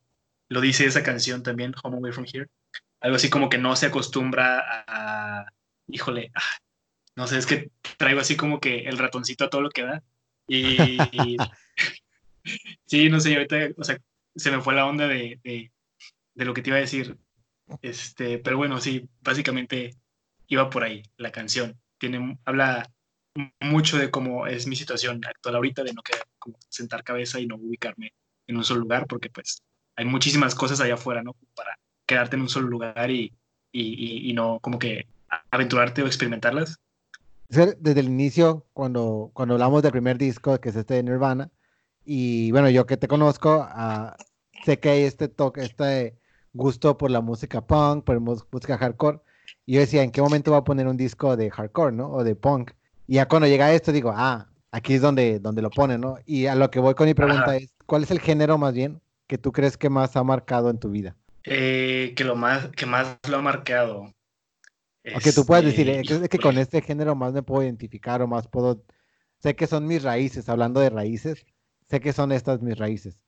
lo dice esa canción también, Home Away From Here, algo así como que no se acostumbra a, híjole, ah, no sé, es que traigo así como que el ratoncito a todo lo que da. Y, sí, no sé, ahorita, o sea, se me fue la onda de, de, de, lo que te iba a decir. Este, pero bueno, sí, básicamente iba por ahí la canción. Tiene, habla mucho de cómo es mi situación actual ahorita, de no querer como sentar cabeza y no ubicarme en un solo lugar, porque pues hay muchísimas cosas allá afuera, ¿no? Para quedarte en un solo lugar y, y, y, no como que aventurarte o experimentarlas. Desde el inicio, cuando, cuando hablamos del primer disco, que es este de Nirvana, y bueno, yo que te conozco, uh, sé que hay este toque, este gusto por la música punk, por música hardcore, y yo decía, ¿en qué momento va a poner un disco de hardcore, no? O de punk. Y ya cuando llega esto, digo, ah, aquí es donde, donde lo pone, ¿no? Y a lo que voy con mi pregunta es, ¿cuál es el género más bien que tú crees que más ha marcado en tu vida? Eh, que lo más que más lo ha marcado. Aunque tú puedes decir, es que, con este género más me puedo identificar o más puedo, sé que son mis raíces, hablando de raíces, sé que son estas mis raíces.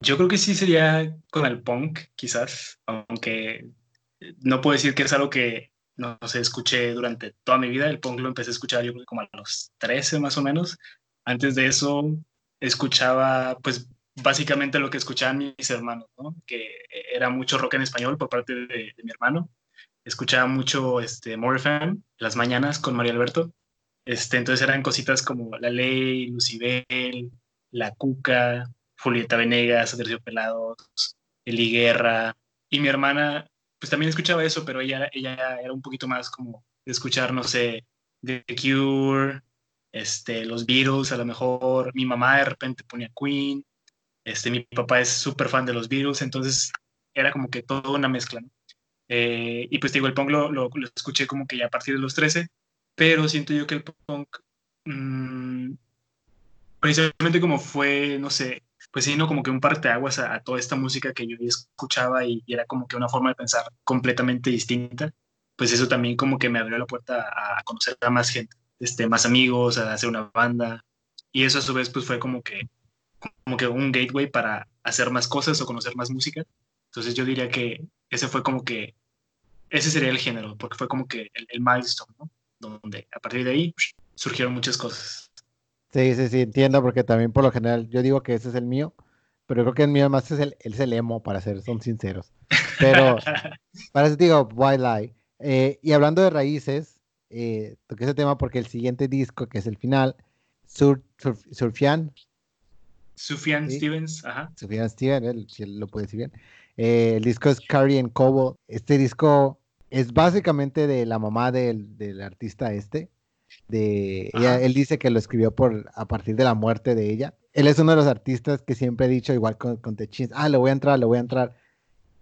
Yo creo que sí sería con el punk, quizás, aunque no puedo decir que es algo que no sé, escuché durante toda mi vida. El punk lo empecé a escuchar yo como a los 13 más o menos. Antes de eso escuchaba pues básicamente lo que escuchaban mis hermanos, ¿no? que era mucho rock en español por parte de, mi hermano. Escuchaba mucho este, More FM, las mañanas con María Alberto. Este, entonces eran cositas como La Ley, Lucibel, La Cuca, Julieta Venegas, Sergio Pelados, Eli Guerra. Y mi hermana, pues también escuchaba eso, pero ella, ella era un poquito más como de escuchar, no sé, The Cure, este, los Beatles a lo mejor. Mi mamá de repente ponía Queen este, mi papá es súper fan de los Beatles, entonces era como que toda una mezcla. Eh, y pues digo, el punk lo, lo, escuché como que ya a partir de los 13, pero siento yo que el punk, mmm, precisamente como fue, no sé, pues sí, no como que un parteaguas a, a toda esta música que yo escuchaba y, era como que una forma de pensar completamente distinta, pues eso también como que me abrió la puerta a, conocer a más gente. este, más amigos, a hacer una banda. Y eso a su vez pues fue como que, como que un gateway para hacer más cosas o conocer más música. Entonces yo diría que ese fue como que, ese sería el género, porque fue como que el, milestone. Donde a partir de ahí surgieron muchas cosas. Sí, sí, sí, entiendo, porque también por lo general yo digo que ese es el mío, pero creo que el mío más es el, es el emo, para ser, son sinceros. Pero, para eso digo, why lie. Eh, y hablando de raíces, eh, toqué ese tema porque el siguiente disco, que es el final, Sur, Surfian. Sufjan Stevens, ajá. Sufjan Stevens, si lo puede decir bien. Eh, el disco es Carrie and Cobo. Este disco es básicamente de la mamá del, del artista este. De, él dice que lo escribió por, a partir de la muerte de ella. Él es uno de los artistas que siempre he dicho, igual con, con Techins, ah, le voy a entrar, le voy a entrar.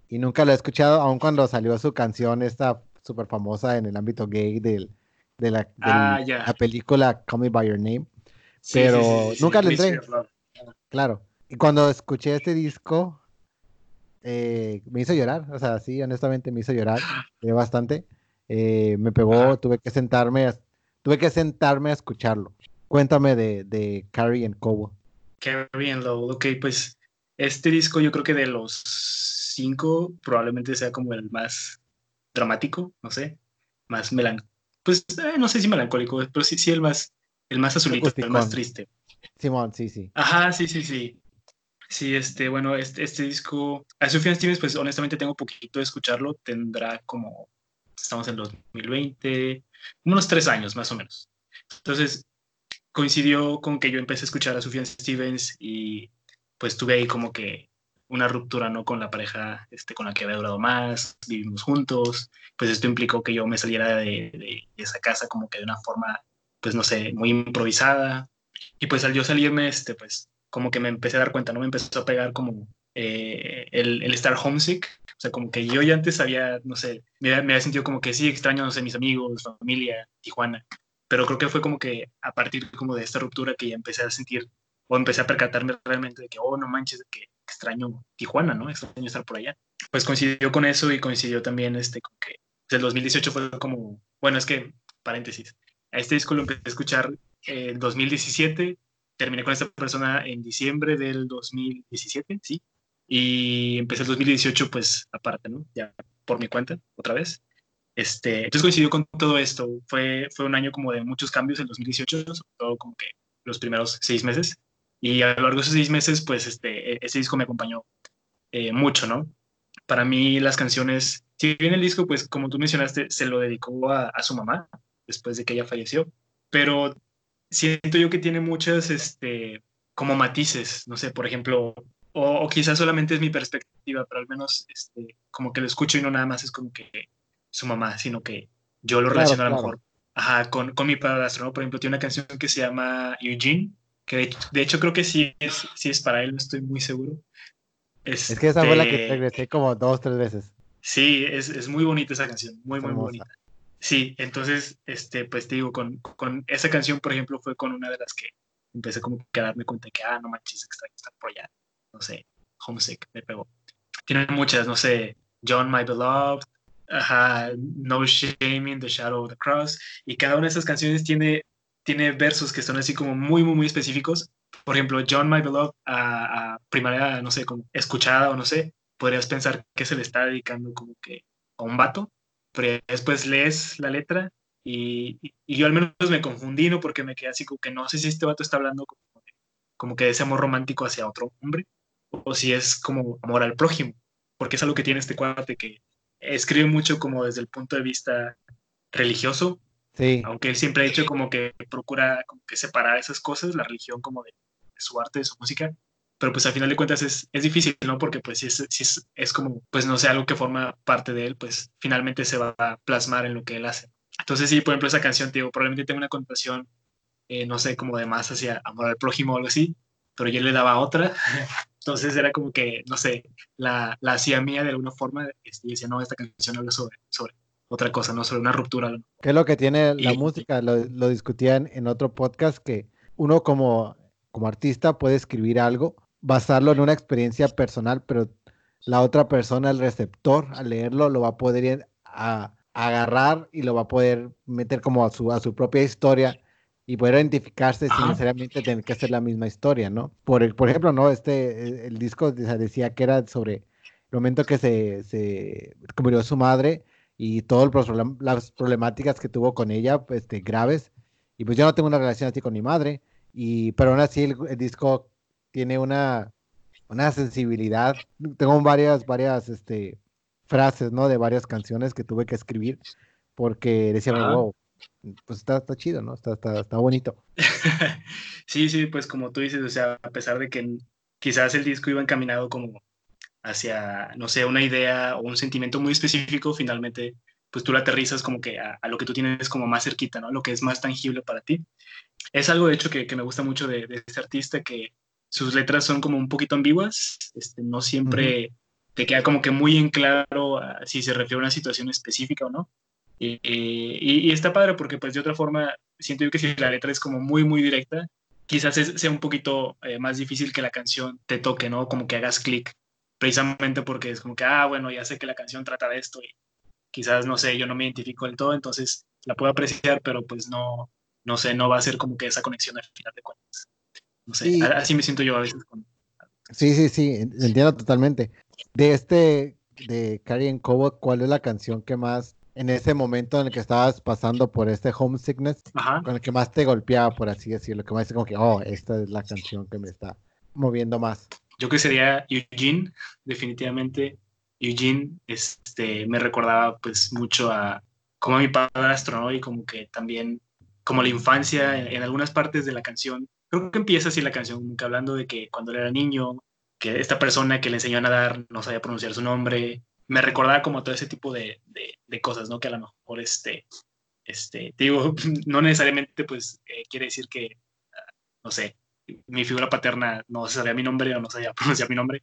Y nunca lo he escuchado, aun cuando salió su canción esta súper famosa en el ámbito gay del, de, la, ah, la película Call Me By Your Name. pero nunca le entré. Claro. Y cuando escuché este disco, eh, me hizo llorar. O sea, sí, honestamente me hizo llorar bastante. Eh, me pegó, tuve que sentarme, tuve que sentarme a escucharlo. Cuéntame de, de Carrie and Cobo. Carrie and Low, ok, pues este disco yo creo que de los cinco probablemente sea como el más dramático, no sé, más melancólico. Pues eh, no sé si melancólico, pero sí, sí el más, el más azulito, el más triste. Simón, sí, sí. Ajá, sí, sí, sí. Sí, este, bueno, este, este disco, a Sufjan Stevens, pues honestamente tengo poquito de escucharlo, tendrá como, estamos en 2020, unos tres años más o menos. Entonces, coincidió con que yo empecé a escuchar a Sufjan Stevens y pues tuve ahí como que una ruptura, ¿no? Con la pareja este, con la que había durado más, vivimos juntos, pues esto implicó que yo me saliera de, esa casa como que de una forma, pues no sé, muy improvisada, y pues al yo salirme, este, pues como que me empecé a dar cuenta, ¿no? Me empezó a pegar como eh, el, el, estar homesick, o sea, como que yo ya antes había, no sé, me, había sentido como que sí, extraño, no sé, mis amigos, familia, Tijuana, pero creo que fue como que a partir como de esta ruptura que ya empecé a sentir, o empecé a percatarme realmente de que, oh, no manches, que extraño Tijuana, ¿no? Extraño estar por allá. Pues coincidió con eso y coincidió también, este, con que el 2018 fue como, bueno, es que, paréntesis, a este disco lo empecé a escuchar en 2017, terminé con esta persona en diciembre del 2017, sí, y empecé el 2018 pues aparte, ¿no? Ya por mi cuenta, otra vez. Este, entonces coincidió con todo esto, fue, fue un año como de muchos cambios en 2018, sobre todo como que los primeros seis meses, y a lo largo de esos seis meses pues este, e-, ese disco me acompañó eh, mucho, ¿no? Para mí las canciones, si bien el disco pues como tú mencionaste se lo dedicó a, a su mamá después de que ella falleció, pero siento yo que tiene muchas, este, como matices, no sé, por ejemplo, o, quizás solamente es mi perspectiva, pero al menos, este, como que lo escucho y no nada más es como que su mamá, sino que yo lo relaciono a lo mejor ajá, con, con mi padrastro, ¿no? Por ejemplo, tiene una canción que se llama Eugene, que de, hecho creo que sí es, sí es para él, no estoy muy seguro. es que esa fue la que te este regresé como dos, tres veces. Sí, es, es muy bonita esa canción, muy, muy bonita. Sí, entonces, este, pues te digo, con, con, esa canción, por ejemplo, fue con una de las que empecé como que a darme cuenta de que, ah, no manches, extraño estar por allá. No sé, Homesick, me pegó. Tiene muchas, no sé, John, My Beloved, ajá, No Shame in the Shadow of the Cross, y cada una de esas canciones tiene, tiene versos que son así como muy, muy, muy específicos. Por ejemplo, John, My Beloved, a, a no sé, como escuchada o no sé, podrías pensar que se le está dedicando como que a un vato, pero después lees la letra y, y, yo al menos me confundí, ¿no? Porque me quedé así como que no sé si este vato está hablando como, como que de ese amor romántico hacia otro hombre o si es como amor al prójimo, porque es algo que tiene este cuate que escribe mucho como desde el punto de vista religioso, sí. aunque él siempre ha dicho como que procura como que separar esas cosas, la religión como de, de su arte, de su música, pero pues al final de cuentas es, es difícil, ¿no? Porque pues si, es, si es, es, como, pues no sé, algo que forma parte de él, pues finalmente se va a plasmar en lo que él hace. Entonces sí, por ejemplo, esa canción, digo, probablemente tenga una connotación, eh, no sé, como de más hacia amor al prójimo o algo así, pero yo le daba otra, entonces era como que, no sé, la, la hacía mía de alguna forma y decía, no, esta canción habla sobre, sobre otra cosa, no sobre una ruptura. ¿Qué es lo que tiene la música? Lo, lo discutían en otro podcast que uno como, como artista puede escribir algo basarlo en una experiencia personal, pero la otra persona, el receptor, al leerlo, lo va a poder a, agarrar y lo va a poder meter como a su, a su propia historia y poder identificarse sin necesariamente tener que hacer la misma historia, ¿no? Por, por ejemplo, ¿no? Este, el, disco decía que era sobre el momento que se, se murió su madre y todas las problemáticas que tuvo con ella, pues, este, graves. Y pues yo no tengo una relación así con mi madre, y, pero aún así el, disco tiene una, una sensibilidad. Tengo varias, varias este, frases, ¿no? De varias canciones que tuve que escribir porque decía, wow, pues está, está chido, ¿no? Está, está, está bonito. sí, sí, pues como tú dices, o sea, a pesar de que quizás el disco iba encaminado como hacia, no sé, una idea o un sentimiento muy específico, finalmente, pues tú lo aterrizas como que a, lo que tú tienes como más cerquita, ¿no? Lo que es más tangible para ti. Es algo, de hecho, que, que me gusta mucho de, de, este artista, que sus letras son como un poquito ambiguas, este, no siempre te queda como que muy en claro ah, si se refiere a una situación específica o no. Y, y, está padre porque pues de otra forma siento yo que si la letra es como muy, muy directa, quizás sea un poquito eh, más difícil que la canción te toque, ¿no? Como que hagas clic, precisamente porque es como que, ah, bueno, ya sé que la canción trata de esto y quizás, no sé, yo no me identifico del todo, entonces la puedo apreciar, pero pues no, no sé, no va a ser como que esa conexión al final de cuentas. No sé, así me siento yo a veces con... Sí, sí, sí, entiendo totalmente. De este, de Carrie Cobo, ¿cuál es la canción que más en ese momento en el que estabas pasando por este homesickness, con el que más te golpeaba, por así decirlo, que más es como que, oh, esta es la canción que me está moviendo más. Yo que sería Eugene, definitivamente. Eugene este, me recordaba pues mucho a como a mi padrastro, ¿no? Y como que también, como la infancia, en, algunas partes de la canción, creo que empieza así la canción, como que hablando de que cuando él era niño, que esta persona que le enseñó a nadar no sabía pronunciar su nombre, me recordaba como todo ese tipo de, de, cosas, ¿no? Que a lo mejor, este, este, digo, no necesariamente pues eh, quiere decir que, no sé, mi figura paterna no sabía mi nombre o no sabía pronunciar mi nombre,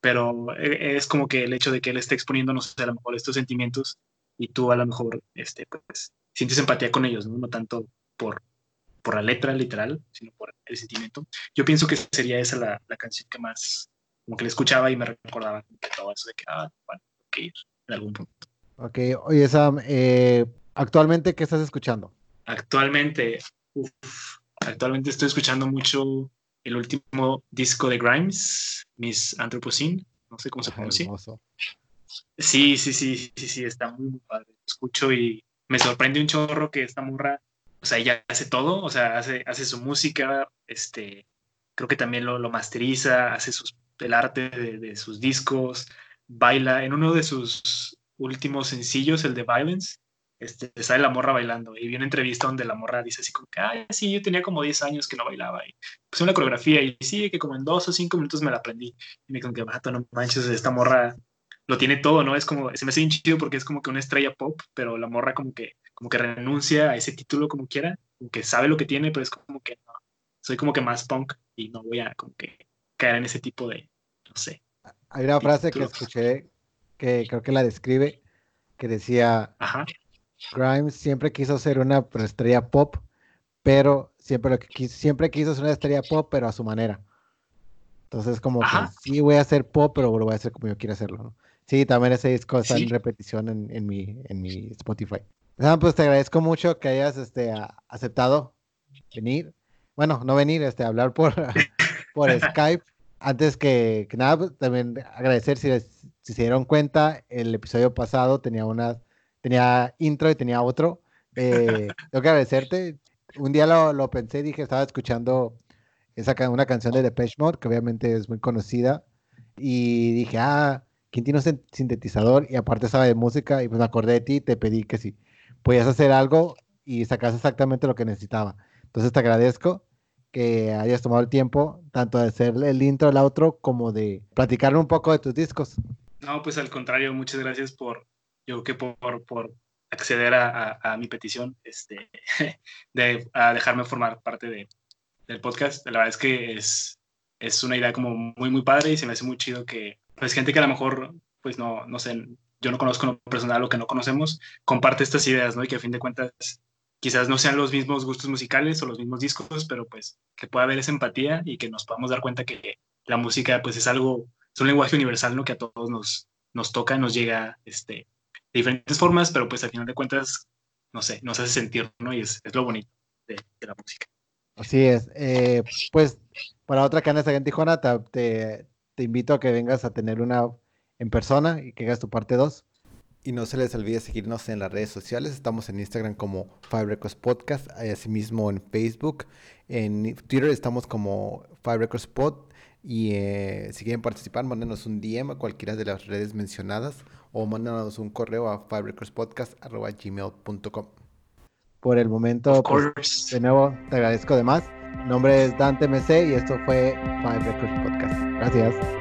pero eh, es como que el hecho de que él esté exponiendo, no sé, a lo mejor estos sentimientos y tú a lo mejor, este, pues, sientes empatía con ellos, ¿no? No tanto por, por la letra literal, sino por el sentimiento. Yo pienso que sería esa la, la canción que más, como que le escuchaba y me recordaba todo eso de que, ah, bueno, ir en algún punto. Ok, oye Sam, eh, actualmente, ¿qué estás escuchando? Actualmente, actualmente estoy escuchando mucho el último disco de Grimes, Miss Anthropocene, no sé cómo se pronuncia. Sí, sí, sí, sí, sí, está muy, padre. Escucho y me sorprende un chorro que esta murra, o sea, ella hace todo, o sea, hace, hace su música, este, creo que también lo, lo masteriza, hace sus, el arte de, de sus discos, baila en uno de sus últimos sencillos, el de Violence, este, sale la morra bailando y vi una entrevista donde la morra dice así como que, ay, sí, yo tenía como 10 años que no bailaba y puse una coreografía y sí, que como en dos o cinco minutos me la aprendí y me dijo que, vato, no manches, esta morra lo tiene todo, ¿no? Es como, se me hace bien chido porque es como que una estrella pop, pero la morra como que, como que renuncia a ese título como quiera, como que sabe lo que tiene, pero es como que no, soy como que más punk y no voy a como que caer en ese tipo de, no sé, hay una frase que escuché que creo que la describe, que decía, Grimes siempre quiso ser una estrella pop, pero siempre, lo que quiso, siempre quiso ser una estrella pop, pero a su manera. Entonces, como que sí voy a hacer pop, pero lo voy a hacer como yo quiero hacerlo. Sí, también ese disco está en repetición en, mi, en mi Spotify. pues te agradezco mucho que hayas este, aceptado venir. Bueno, no venir, este, hablar por, por Skype antes que, nada, pues, también agradecer si, si, se dieron cuenta, el episodio pasado tenía una, tenía intro y tenía otro. Eh, tengo que agradecerte. Un día lo, lo, pensé, dije, estaba escuchando esa, una canción de Depeche Mode, que obviamente es muy conocida, y dije, ah, ¿quién tiene un sintetizador? Y aparte sabe de música, y pues me acordé de ti, te pedí que si podías hacer algo y sacas exactamente lo que necesitaba. Entonces te agradezco que hayas tomado el tiempo, tanto de hacer el intro, el outro, como de platicarme un poco de tus discos. No, pues al contrario, muchas gracias por, yo que por, por acceder a, a, mi petición, este, de a dejarme formar parte de, del podcast. La verdad es que es, es una idea como muy, muy padre y se me hace muy chido que, pues, gente que a lo mejor, pues, no, no sé, yo no conozco en personal o que no conocemos, comparte estas ideas, ¿no? Y que a fin de cuentas quizás no sean los mismos gustos musicales o los mismos discos, pero pues que pueda haber esa empatía y que nos podamos dar cuenta que la música pues es algo, es un lenguaje universal, ¿no? Que a todos nos, nos toca, nos llega este, de diferentes formas, pero pues al final de cuentas, no sé, nos hace sentir, ¿no? Y es, es lo bonito. de, la música. Así es. Eh, pues para otra que andes en Tijuana, te, te, invito a que vengas a tener una en persona y que hagas tu parte 2. Y no se les olvide seguirnos en las redes sociales. Estamos en Instagram como Five Records Podcast, asimismo en Facebook. En Twitter estamos como Five Records Pod. Y eh, si quieren participar, mándenos un DM a cualquiera de las redes mencionadas o mándenos un correo a fiverecordspodcast.gmail.com Por el momento, pues, de nuevo, te agradezco de más. Mi nombre es Dante MC y esto fue Five Records Podcast. Gracias.